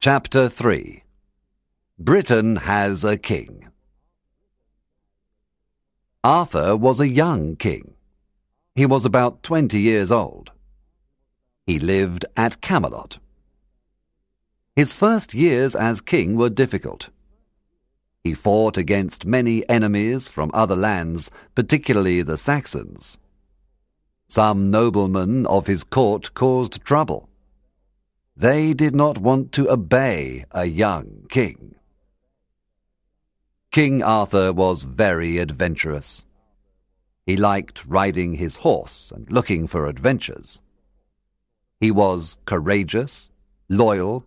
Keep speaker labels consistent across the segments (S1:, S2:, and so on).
S1: Chapter 3 Britain has a king. Arthur was a young king. He was about twenty years old. He lived at Camelot. His first years as king were difficult. He fought against many enemies from other lands, particularly the Saxons. Some noblemen of his court caused trouble. They did not want to obey a young king. King Arthur was very adventurous. He liked riding his horse and looking for adventures. He was courageous, loyal,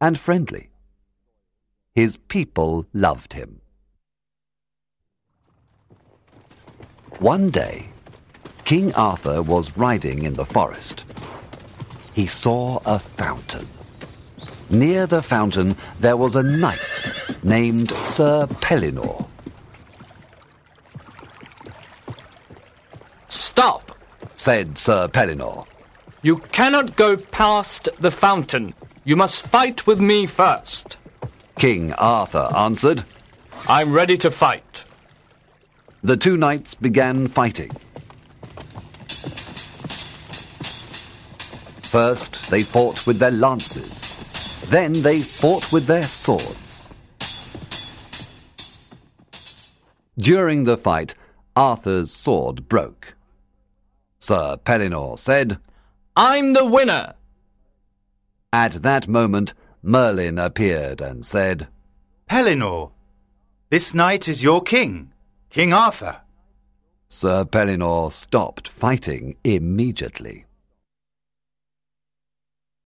S1: and friendly. His people loved him. One day, King Arthur was riding in the forest he saw a fountain. Near the fountain there was a knight named Sir Pellinore.
S2: Stop,
S1: said Sir Pellinore.
S2: You cannot go past the fountain. You must fight with me first.
S1: King Arthur answered,
S2: I'm ready to fight.
S1: The two knights began fighting. First, they fought with their lances. Then they fought with their swords. During the fight, Arthur's sword broke. Sir Pellinore said,
S2: I'm the winner.
S1: At that moment, Merlin appeared and said,
S3: Pellinore, this knight is your king, King Arthur.
S1: Sir Pellinore stopped fighting immediately.